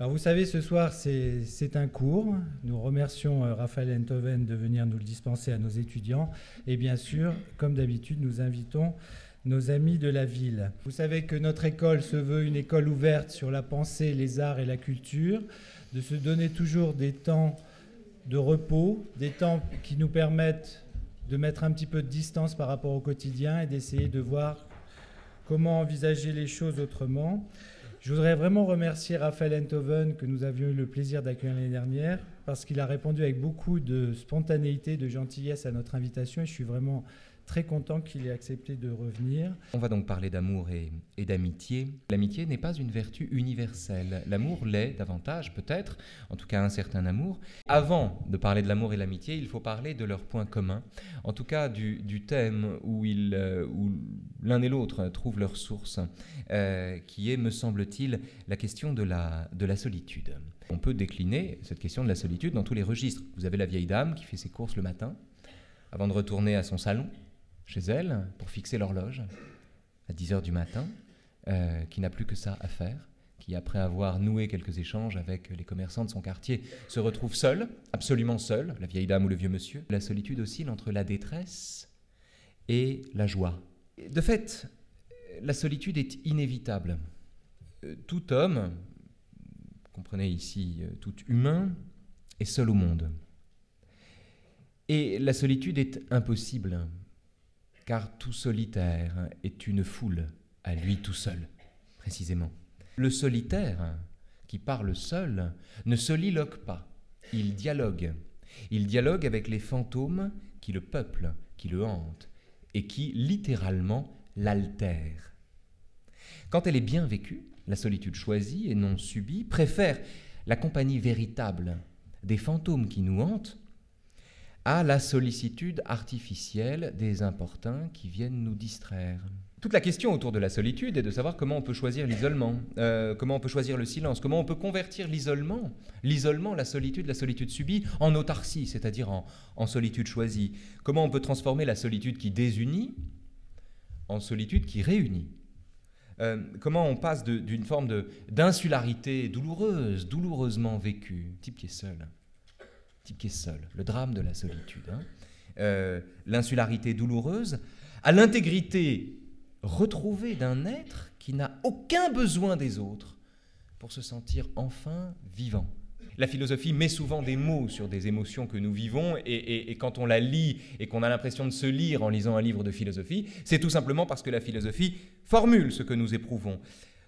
Alors vous savez, ce soir, c'est un cours. Nous remercions euh, Raphaël Enthoven de venir nous le dispenser à nos étudiants. Et bien sûr, comme d'habitude, nous invitons nos amis de la ville. Vous savez que notre école se veut une école ouverte sur la pensée, les arts et la culture, de se donner toujours des temps de repos, des temps qui nous permettent de mettre un petit peu de distance par rapport au quotidien et d'essayer de voir comment envisager les choses autrement. Je voudrais vraiment remercier Raphaël Enthoven que nous avions eu le plaisir d'accueillir l'année dernière parce qu'il a répondu avec beaucoup de spontanéité, de gentillesse à notre invitation et je suis vraiment très content qu'il ait accepté de revenir. On va donc parler d'amour et, d'amitié. L'amitié n'est pas une vertu universelle. L'amour l'est davantage, peut-être, en tout cas un certain amour. Avant de parler de l'amour et l'amitié, il faut parler de leurs points communs, en tout cas du, thème où, euh, où l'un et l'autre trouvent leur source, euh, qui est, me semble-t-il, la question de de la solitude. On peut décliner cette question de la solitude dans tous les registres. Vous avez la vieille dame qui fait ses courses le matin, avant de retourner à son salon chez elle pour fixer l'horloge à 10 heures du matin, euh, qui n'a plus que ça à faire, qui, après avoir noué quelques échanges avec les commerçants de son quartier, se retrouve seule, absolument seule, la vieille dame ou le vieux monsieur. La solitude oscille entre la détresse et la joie. De fait, la solitude est inévitable. Euh, tout homme, comprenez ici euh, tout humain, est seul au monde. Et la solitude est impossible car tout solitaire est une foule à lui tout seul, précisément. Le solitaire, qui parle seul, ne soliloque pas, il dialogue. Il dialogue avec les fantômes qui le peuplent, qui le hantent, et qui littéralement l'altèrent. Quand elle est bien vécue, la solitude choisie et non subie préfère la compagnie véritable des fantômes qui nous hantent à la sollicitude artificielle des importuns qui viennent nous distraire. Toute la question autour de la solitude est de savoir comment on peut choisir l'isolement, euh, comment on peut choisir le silence, comment on peut convertir l'isolement, l'isolement, la solitude, la solitude subie, en autarcie, c'est-à-dire en, solitude choisie. Comment on peut transformer la solitude qui désunit en solitude qui réunit? Euh, comment on passe d'une forme d'insularité douloureuse, douloureusement vécue, type qui est seul, type est seul, le drame de la solitude, hein. euh, l'insularité douloureuse, à l'intégrité retrouvée d'un être qui n'a aucun besoin des autres pour se sentir enfin vivant. La philosophie met souvent des mots sur des émotions que nous vivons et quand on la lit et qu'on a l'impression de se lire en lisant un livre de philosophie, c'est tout simplement parce que la philosophie formule ce que nous éprouvons.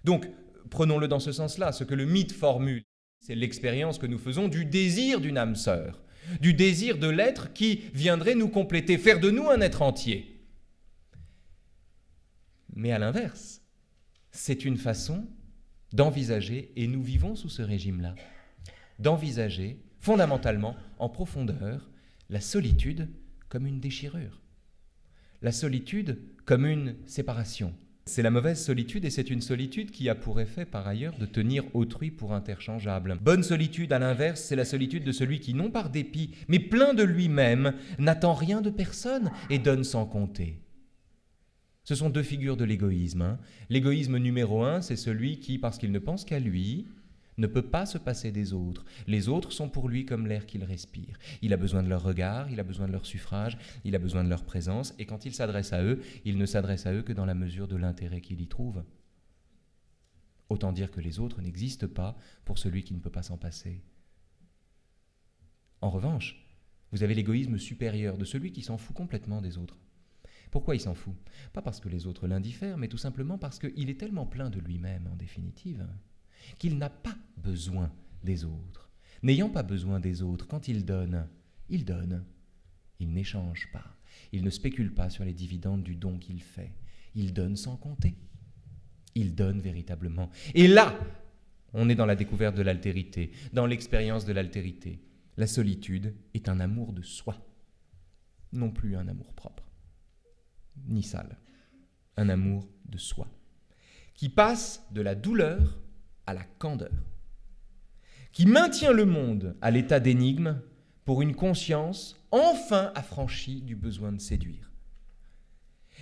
Donc, prenons-le dans ce sens-là, ce que le mythe formule. C'est l'expérience que nous faisons du désir d'une âme sœur, du désir de l'être qui viendrait nous compléter, faire de nous un être entier. Mais à l'inverse, c'est une façon d'envisager, et nous vivons sous ce régime-là, d'envisager fondamentalement, en profondeur, la solitude comme une déchirure, la solitude comme une séparation, c'est la mauvaise solitude et c'est une solitude qui a pour effet par ailleurs de tenir autrui pour interchangeable. Bonne solitude à l'inverse, c'est la solitude de celui qui, non par dépit, mais plein de lui-même, n'attend rien de personne et donne sans compter. Ce sont deux figures de l'égoïsme. Hein. L'égoïsme numéro un, c'est celui qui, parce qu'il ne pense qu'à lui, ne peut pas se passer des autres. Les autres sont pour lui comme l'air qu'il respire. Il a besoin de leur regard, il a besoin de leur suffrage, il a besoin de leur présence, et quand il s'adresse à eux, il ne s'adresse à eux que dans la mesure de l'intérêt qu'il y trouve. Autant dire que les autres n'existent pas pour celui qui ne peut pas s'en passer. En revanche, vous avez l'égoïsme supérieur de celui qui s'en fout complètement des autres. Pourquoi il s'en fout? Pas parce que les autres l'indiffèrent, mais tout simplement parce qu'il est tellement plein de lui-même, en définitive qu'il n'a pas besoin des autres. N'ayant pas besoin des autres, quand il donne, il donne. Il n'échange pas. Il ne spécule pas sur les dividendes du don qu'il fait. Il donne sans compter. Il donne véritablement. Et là, on est dans la découverte de l'altérité, dans l'expérience de l'altérité. La solitude est un amour de soi, non plus un amour propre, ni sale, un amour de soi, qui passe de la douleur à la candeur, qui maintient le monde à l'état d'énigme pour une conscience enfin affranchie du besoin de séduire.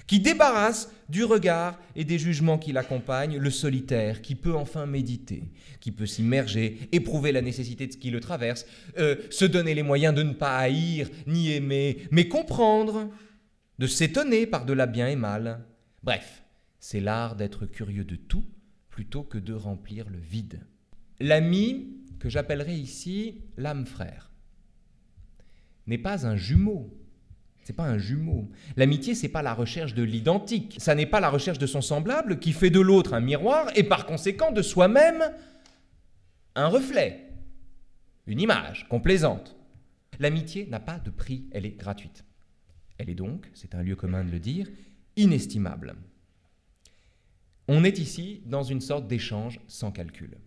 qui débarrasse du regard et des jugements qui l'accompagnent le solitaire, qui peut enfin méditer, qui peut s'immerger, éprouver la nécessité de ce qui le traverse, euh, se donner les moyens de ne pas haïr ni aimer, mais comprendre, de s'étonner par de la bien et mal. Bref, c'est l'art d'être curieux de tout plutôt que de remplir le vide. L'ami, que j'appellerai ici l'âme frère, n'est pas un jumeau c'est pas un jumeau. L'amitié, c'est pas la recherche de l'identique. Ça n'est pas la recherche de son semblable qui fait de l'autre un miroir et par conséquent de soi-même un reflet, une image complaisante. L'amitié n'a pas de prix, elle est gratuite. Elle est donc, c'est un lieu commun de le dire, inestimable. On est ici dans une sorte d'échange sans calcul,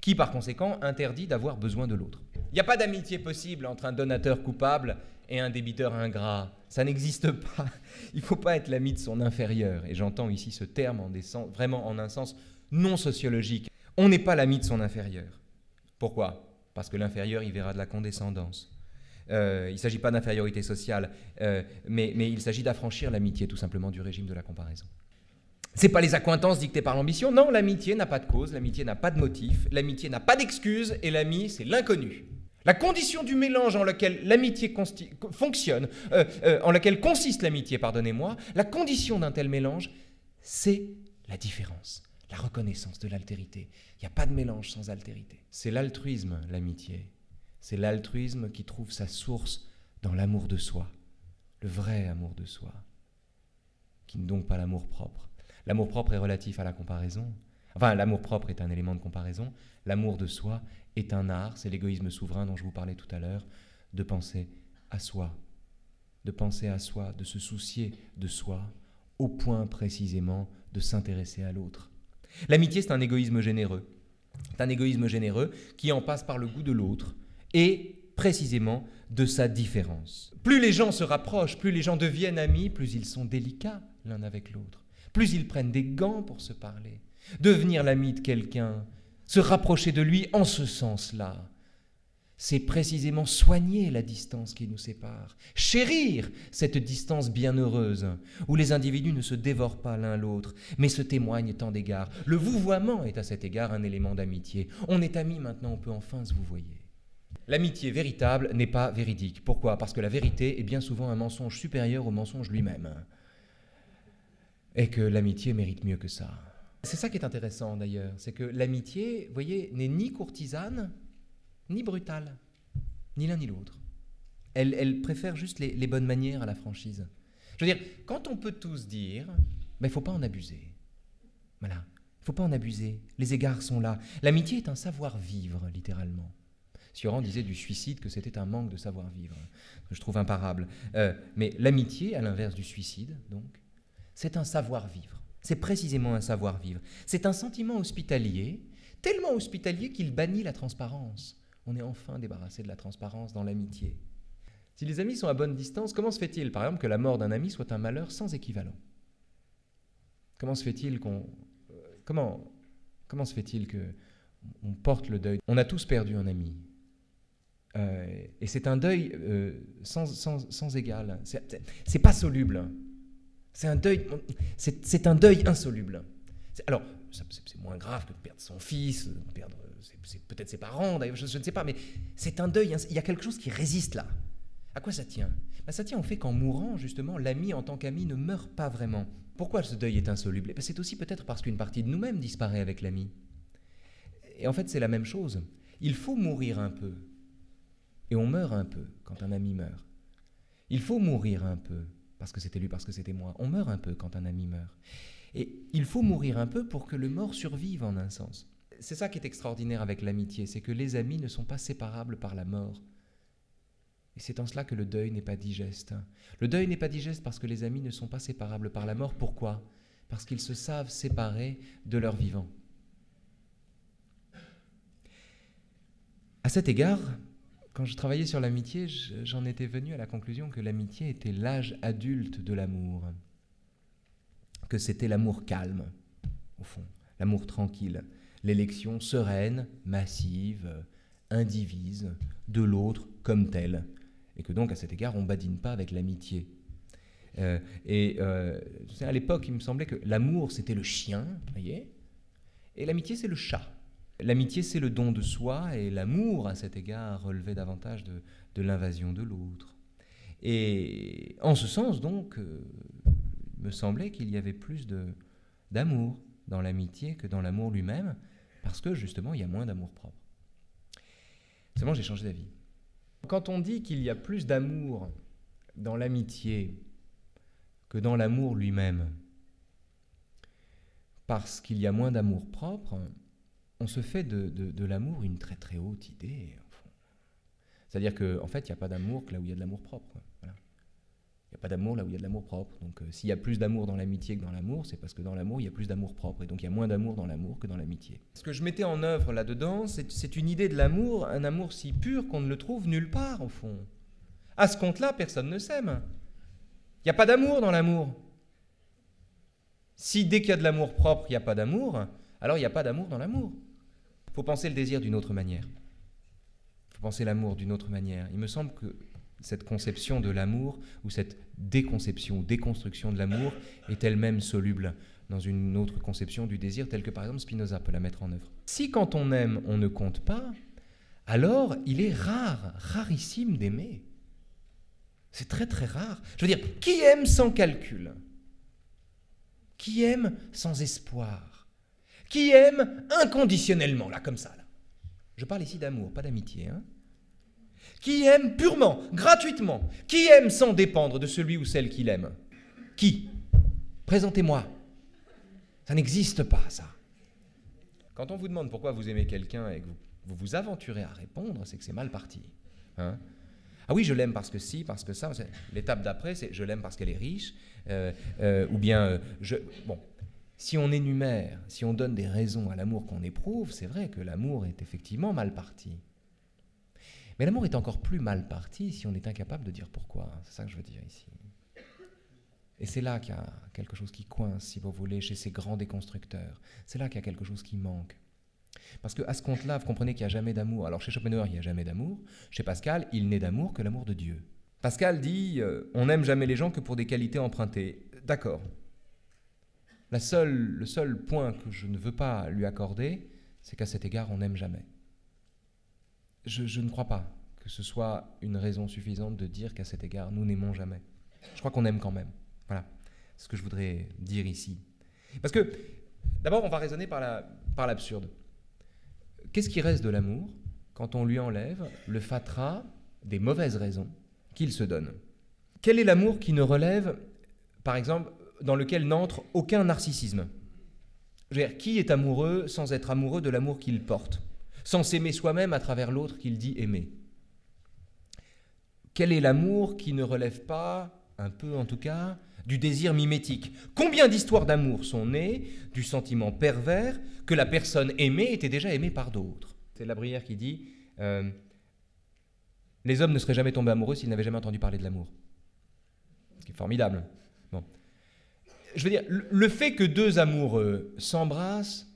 qui par conséquent interdit d'avoir besoin de l'autre. Il n'y a pas d'amitié possible entre un donateur coupable et un débiteur ingrat. Ça n'existe pas. Il ne faut pas être l'ami de son inférieur. Et j'entends ici ce terme en vraiment en un sens non sociologique. On n'est pas l'ami de son inférieur. Pourquoi? Parce que l'inférieur, il verra de la condescendance. Euh, il ne s'agit pas d'infériorité sociale, euh, mais il s'agit d'affranchir l'amitié tout simplement du régime de la comparaison. C'est pas les accointances dictées par l'ambition, non, l'amitié n'a pas de cause, l'amitié n'a pas de motif, l'amitié n'a pas d'excuse, et l'ami, c'est l'inconnu. La condition du mélange en lequel l'amitié fonctionne, euh, euh, en laquelle consiste l'amitié, pardonnez-moi, la condition d'un tel mélange, c'est la différence, la reconnaissance de l'altérité. Il n'y a pas de mélange sans altérité. C'est l'altruisme, l'amitié. C'est l'altruisme qui trouve sa source dans l'amour de soi, le vrai amour de soi, qui n'est donc pas l'amour propre. L'amour propre est relatif à la comparaison. Enfin, l'amour propre est un élément de comparaison. L'amour de soi est un art, c'est l'égoïsme souverain dont je vous parlais tout à l'heure, de penser à soi, de penser à soi, de se soucier de soi, au point précisément de s'intéresser à l'autre. L'amitié, c'est un égoïsme généreux. C'est un égoïsme généreux qui en passe par le goût de l'autre et précisément de sa différence. Plus les gens se rapprochent, plus les gens deviennent amis, plus ils sont délicats l'un avec l'autre, plus ils prennent des gants pour se parler. Devenir l'ami de quelqu'un, se rapprocher de lui en ce sens-là, c'est précisément soigner la distance qui nous sépare, chérir cette distance bienheureuse, où les individus ne se dévorent pas l'un l'autre, mais se témoignent tant d'égards. Le vouvoiement est à cet égard un élément d'amitié. On est amis maintenant, on peut enfin se vouvoyer. L'amitié véritable n'est pas véridique. Pourquoi? Parce que la vérité est bien souvent un mensonge supérieur au mensonge lui-même. Et que l'amitié mérite mieux que ça. C'est ça qui est intéressant d'ailleurs, c'est que l'amitié, vous voyez, n'est ni courtisane, ni brutale, ni l'un ni l'autre. Elle, préfère juste les, bonnes manières à la franchise. Je veux dire, quand on peut tous dire, il ne faut pas en abuser. Voilà, il faut pas en abuser. Les égards sont là. L'amitié est un savoir-vivre, littéralement. Sioran disait du suicide que c'était un manque de savoir-vivre, que je trouve imparable. Euh, mais l'amitié, à l'inverse du suicide, donc, c'est un savoir-vivre. C'est précisément un savoir-vivre. C'est un sentiment hospitalier, tellement hospitalier qu'il bannit la transparence. On est enfin débarrassé de la transparence dans l'amitié. Si les amis sont à bonne distance, comment se fait-il, par exemple, que la mort d'un ami soit un malheur sans équivalent? Comment se fait-il qu'on euh, comment comment se fait-il que on porte le deuil? On a tous perdu un ami. Euh, et c'est un deuil euh, sans, sans, sans, égal. C'est pas soluble. C'est un deuil, c'est un deuil insoluble. Alors, c'est moins grave que de perdre son fils, de perdre peut-être ses parents, d'ailleurs, je, ne sais pas, mais c'est un deuil, il y a quelque chose qui résiste là. À quoi ça tient? Ben, Ça tient au fait qu'en mourant, justement, l'ami en tant qu'ami ne meurt pas vraiment. Pourquoi ce deuil est insoluble? Eh ben, C'est aussi peut-être parce qu'une partie de nous-mêmes disparaît avec l'ami. Et en fait, c'est la même chose. Il faut mourir un peu. Et on meurt un peu quand un ami meurt. Il faut mourir un peu parce que c'était lui, parce que c'était moi. On meurt un peu quand un ami meurt. Et il faut mourir un peu pour que le mort survive en un sens. C'est ça qui est extraordinaire avec l'amitié, c'est que les amis ne sont pas séparables par la mort. Et c'est en cela que le deuil n'est pas digeste. Le deuil n'est pas digeste parce que les amis ne sont pas séparables par la mort. Pourquoi? Parce qu'ils se savent séparés de leur vivant. À cet égard, quand je travaillais sur l'amitié, j'en étais venu à la conclusion que l'amitié était l'âge adulte de l'amour, que c'était l'amour calme, au fond, l'amour tranquille, l'élection sereine, massive, indivise de l'autre comme tel, et que donc à cet égard on badine pas avec l'amitié. Euh, et euh, à l'époque, il me semblait que l'amour, c'était le chien, voyez, et l'amitié, c'est le chat. L'amitié, c'est le don de soi, et l'amour, à cet égard, relevait davantage de, de l'invasion de l'autre. Et en ce sens, donc, euh, il me semblait qu'il y avait plus d'amour dans l'amitié que dans l'amour lui-même, parce que justement, il y a moins d'amour propre. Seulement, j'ai changé d'avis. Quand on dit qu'il y a plus d'amour dans l'amitié que dans l'amour lui-même, parce qu'il y a moins d'amour propre, on se fait de, l'amour une très très haute idée. C'est-à-dire qu'en en fait, il n'y a pas d'amour que là où il y a de l'amour propre. Il n'y a pas d'amour là où il y a de l'amour propre. Donc euh, s'il y a plus d'amour dans l'amitié que dans l'amour, c'est parce que dans l'amour, il y a plus d'amour propre. Et donc il y a moins d'amour dans l'amour que dans l'amitié. Ce que je mettais en œuvre là-dedans, c'est une idée de l'amour, un amour si pur qu'on ne le trouve nulle part, au fond. À ce compte-là, personne ne s'aime. Il n'y a pas d'amour dans l'amour. Si dès qu'il y a de l'amour propre, il n'y a pas d'amour, alors il n'y a pas d'amour dans l'amour. Il faut penser le désir d'une autre manière. Il faut penser l'amour d'une autre manière. Il me semble que cette conception de l'amour ou cette déconception ou déconstruction de l'amour est elle-même soluble dans une autre conception du désir telle que par exemple Spinoza peut la mettre en œuvre. Si quand on aime on ne compte pas, alors il est rare, rarissime d'aimer. C'est très très rare. Je veux dire, qui aime sans calcul? Qui aime sans espoir? Qui aime inconditionnellement, là comme ça là Je parle ici d'amour, pas d'amitié. Hein qui aime purement, gratuitement, qui aime sans dépendre de celui ou celle qu'il aime. Qui? Présentez-moi. Ça n'existe pas, ça. Quand on vous demande pourquoi vous aimez quelqu'un et que vous vous, aventurez à répondre, c'est que c'est mal parti. Hein ah oui, je l'aime parce que si, parce que ça. L'étape d'après, c'est je l'aime parce qu'elle est riche, euh, euh, ou bien euh, je. Bon, si on énumère, si on donne des raisons à l'amour qu'on éprouve, c'est vrai que l'amour est effectivement mal parti. Mais l'amour est encore plus mal parti si on est incapable de dire pourquoi. C'est ça que je veux dire ici. Et c'est là qu'il y a quelque chose qui coince, si vous voulez, chez ces grands déconstructeurs. C'est là qu'il y a quelque chose qui manque. Parce qu'à ce compte-là, vous comprenez qu'il n'y a jamais d'amour. Alors chez Schopenhauer, il n'y a jamais d'amour. Chez Pascal, il n'est d'amour que l'amour de Dieu. Pascal dit euh, on n'aime jamais les gens que pour des qualités empruntées. D'accord. La seule, le seul point que je ne veux pas lui accorder, c'est qu'à cet égard, on n'aime jamais je, ne crois pas que ce soit une raison suffisante de dire qu'à cet égard, nous n'aimons jamais. Je crois qu'on aime quand même. Voilà ce que je voudrais dire ici. Parce que, d'abord, on va raisonner par l'absurde. La, Qu'est-ce qui reste de l'amour quand on lui enlève le fatras des mauvaises raisons qu'il se donne? Quel est l'amour qui ne relève, par exemple, dans lequel n'entre aucun narcissisme dire, Qui est amoureux sans être amoureux de l'amour qu'il porte? Sans s'aimer soi-même à travers l'autre qu'il dit aimer. Quel est l'amour qui ne relève pas, un peu en tout cas, du désir mimétique? Combien d'histoires d'amour sont nées du sentiment pervers que la personne aimée était déjà aimée par d'autres? C'est la Brière qui dit euh, Les hommes ne seraient jamais tombés amoureux s'ils n'avaient jamais entendu parler de l'amour. Ce qui est formidable. Je veux dire, le fait que deux amoureux s'embrassent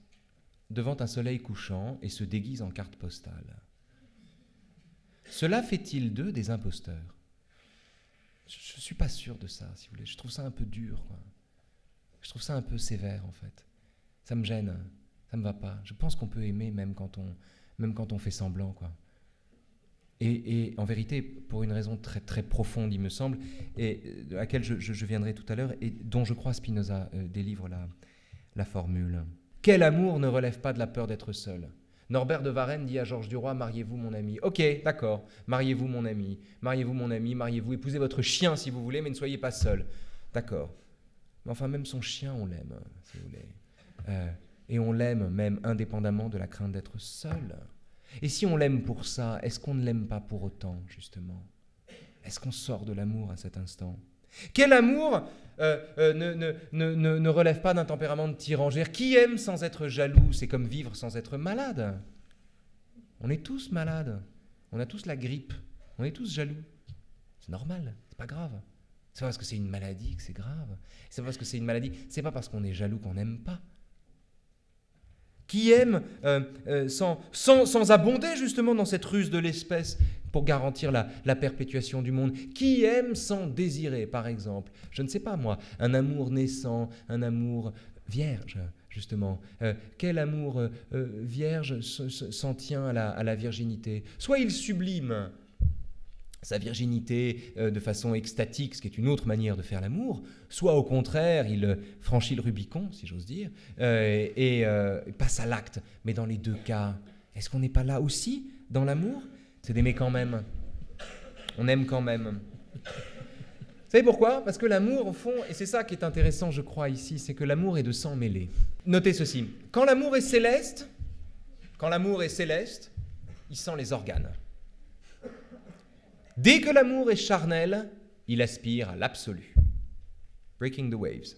devant un soleil couchant et se déguise en carte postale. Cela fait-il d'eux des imposteurs? Je ne suis pas sûr de ça, si vous voulez. Je trouve ça un peu dur. Je trouve ça un peu sévère, en fait. Ça me gêne. Ça ne me va pas. Je pense qu'on peut aimer même quand on, même quand on fait semblant. Quoi. Et, en vérité, pour une raison très, très profonde, il me semble, et à laquelle je, viendrai tout à l'heure, et dont je crois Spinoza euh, délivre la, la formule. Quel amour ne relève pas de la peur d'être seul? Norbert de Varenne dit à Georges Duroy Mariez-vous, mon ami. Ok, d'accord, mariez-vous, mon ami. Mariez-vous, mon ami, mariez-vous. Épousez votre chien si vous voulez, mais ne soyez pas seul. D'accord. Mais enfin, même son chien, on l'aime, si vous voulez. Euh, et on l'aime même indépendamment de la crainte d'être seul. Et si on l'aime pour ça, est-ce qu'on ne l'aime pas pour autant, justement? Est-ce qu'on sort de l'amour à cet instant? Quel amour euh, euh, ne, relève pas d'un tempérament de tyrangère Qui aime sans être jaloux? C'est comme vivre sans être malade. On est tous malades. On a tous la grippe. On est tous jaloux. C'est normal. C'est pas grave. C'est pas parce que c'est une maladie que c'est grave. C'est pas parce que c'est une maladie. C'est pas parce qu'on est jaloux qu'on n'aime pas. Qui aime euh, sans, sans, sans abonder justement dans cette ruse de l'espèce pour garantir la, la, perpétuation du monde Qui aime sans désirer, par exemple Je ne sais pas moi, un amour naissant, un amour vierge, justement. Euh, quel amour euh, euh, vierge s'en tient à la, à la, virginité? Soit il sublime sa virginité de façon extatique, ce qui est une autre manière de faire l'amour, soit au contraire, il franchit le Rubicon, si j'ose dire, et, et passe à l'acte. Mais dans les deux cas, est-ce qu'on n'est pas là aussi dans l'amour? C'est d'aimer quand même. On aime quand même. Vous savez pourquoi? Parce que l'amour, au fond, et c'est ça qui est intéressant, je crois, ici, c'est que l'amour est de sang mêlé. Notez ceci. Quand l'amour est céleste, quand l'amour est céleste, il sent les organes. Dès que l'amour est charnel, il aspire à l'absolu. Breaking the waves.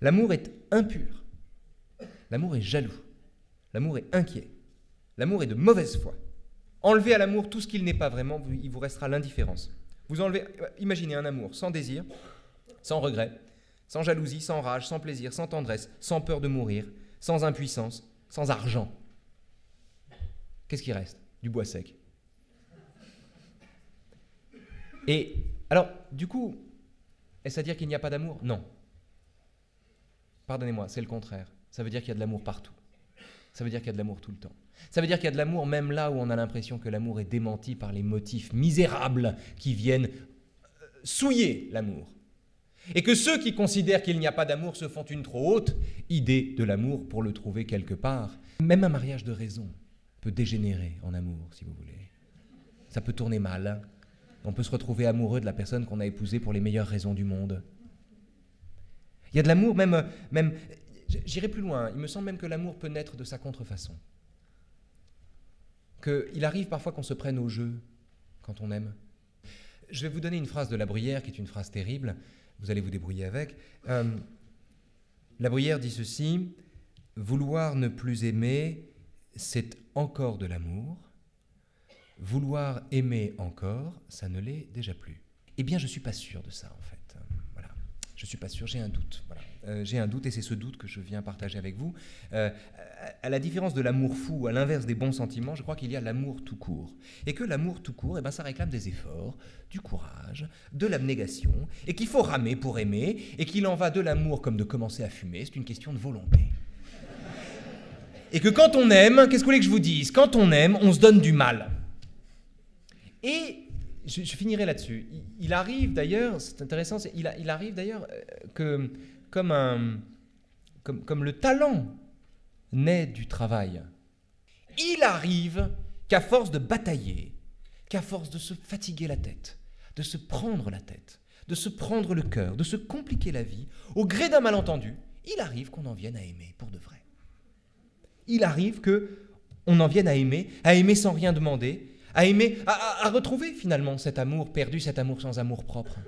L'amour est impur. L'amour est jaloux. L'amour est inquiet. L'amour est de mauvaise foi. Enlevez à l'amour tout ce qu'il n'est pas vraiment, il vous restera l'indifférence. Vous enlevez, imaginez un amour sans désir, sans regret, sans jalousie, sans rage, sans plaisir, sans tendresse, sans peur de mourir, sans impuissance, sans argent. Qu'est-ce qui reste? Du bois sec. Et alors, du coup, est-ce à dire qu'il n'y a pas d'amour? Non. Pardonnez-moi, c'est le contraire. Ça veut dire qu'il y a de l'amour partout. Ça veut dire qu'il y a de l'amour tout le temps. Ça veut dire qu'il y a de l'amour même là où on a l'impression que l'amour est démenti par les motifs misérables qui viennent euh, souiller l'amour. Et que ceux qui considèrent qu'il n'y a pas d'amour se font une trop haute idée de l'amour pour le trouver quelque part. Même un mariage de raison peut dégénérer en amour, si vous voulez. Ça peut tourner mal. On peut se retrouver amoureux de la personne qu'on a épousée pour les meilleures raisons du monde. Il y a de l'amour même, même J'irai plus loin. Il me semble même que l'amour peut naître de sa contrefaçon. Qu'il arrive parfois qu'on se prenne au jeu quand on aime. Je vais vous donner une phrase de La Bruyère qui est une phrase terrible. Vous allez vous débrouiller avec. Euh, la Bruyère dit ceci Vouloir ne plus aimer, c'est encore de l'amour. Vouloir aimer encore, ça ne l'est déjà plus. Eh bien, je ne suis pas sûr de ça, en fait. Voilà. Je ne suis pas sûr, j'ai un doute. Voilà. Euh, j'ai un doute et c'est ce doute que je viens partager avec vous. Euh, à la différence de l'amour fou, à l'inverse des bons sentiments, je crois qu'il y a l'amour tout court. Et que l'amour tout court, eh ben, ça réclame des efforts, du courage, de l'abnégation, et qu'il faut ramer pour aimer, et qu'il en va de l'amour comme de commencer à fumer, c'est une question de volonté. Et que quand on aime, qu'est-ce que vous voulez que je vous dise? Quand on aime, on se donne du mal. Je, finirai là-dessus. Il, arrive d'ailleurs, c'est intéressant, il, arrive d'ailleurs euh, que comme le talent naît du travail. Il arrive qu'à force de batailler, qu'à force de se fatiguer la tête, de se prendre la tête, de se prendre le cœur, de se compliquer la vie, au gré d'un malentendu, il arrive qu'on en vienne à aimer pour de vrai. Il arrive que on en vienne à aimer, à aimer sans rien demander, à aimer, à, à retrouver finalement cet amour perdu, cet amour sans amour propre.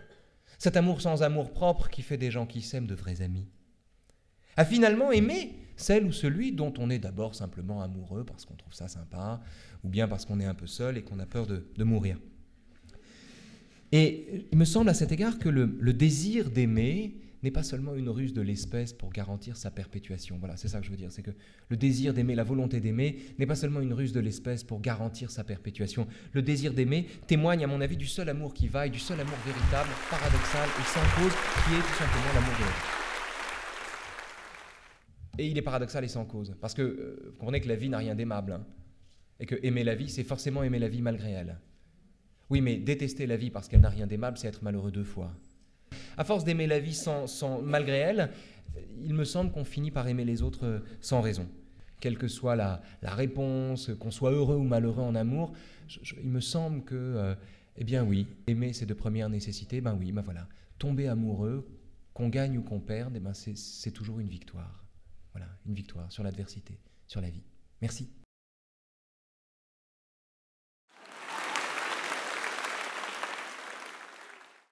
Cet amour sans amour propre qui fait des gens qui s'aiment de vrais amis. A finalement aimé celle ou celui dont on est d'abord simplement amoureux parce qu'on trouve ça sympa, ou bien parce qu'on est un peu seul et qu'on a peur de, mourir. Et il me semble à cet égard que le désir d'aimer n'est pas seulement une ruse de l'espèce pour garantir sa perpétuation. Voilà, c'est ça que je veux dire. C'est que le désir d'aimer, la volonté d'aimer, n'est pas seulement une ruse de l'espèce pour garantir sa perpétuation. Le désir d'aimer témoigne, à mon avis, du seul amour qui vaille, du seul amour véritable, paradoxal et sans cause, qui est tout simplement l'amour de l'autre. Et il est paradoxal et sans cause. Parce que euh, comprenez que la vie n'a rien d'aimable. Hein, et que aimer la vie, c'est forcément aimer la vie malgré elle. Oui, mais détester la vie parce qu'elle n'a rien d'aimable, c'est être malheureux deux fois. À force d'aimer la vie sans, malgré elle, il me semble qu'on finit par aimer les autres sans raison. Quelle que soit la, réponse, qu'on soit heureux ou malheureux en amour, il me semble que, euh, eh bien oui, aimer c'est de première nécessité, ben oui, ben voilà. Tomber amoureux, qu'on gagne ou qu'on perde, eh ben c'est toujours une victoire. Voilà, une victoire sur l'adversité, sur la vie. Merci.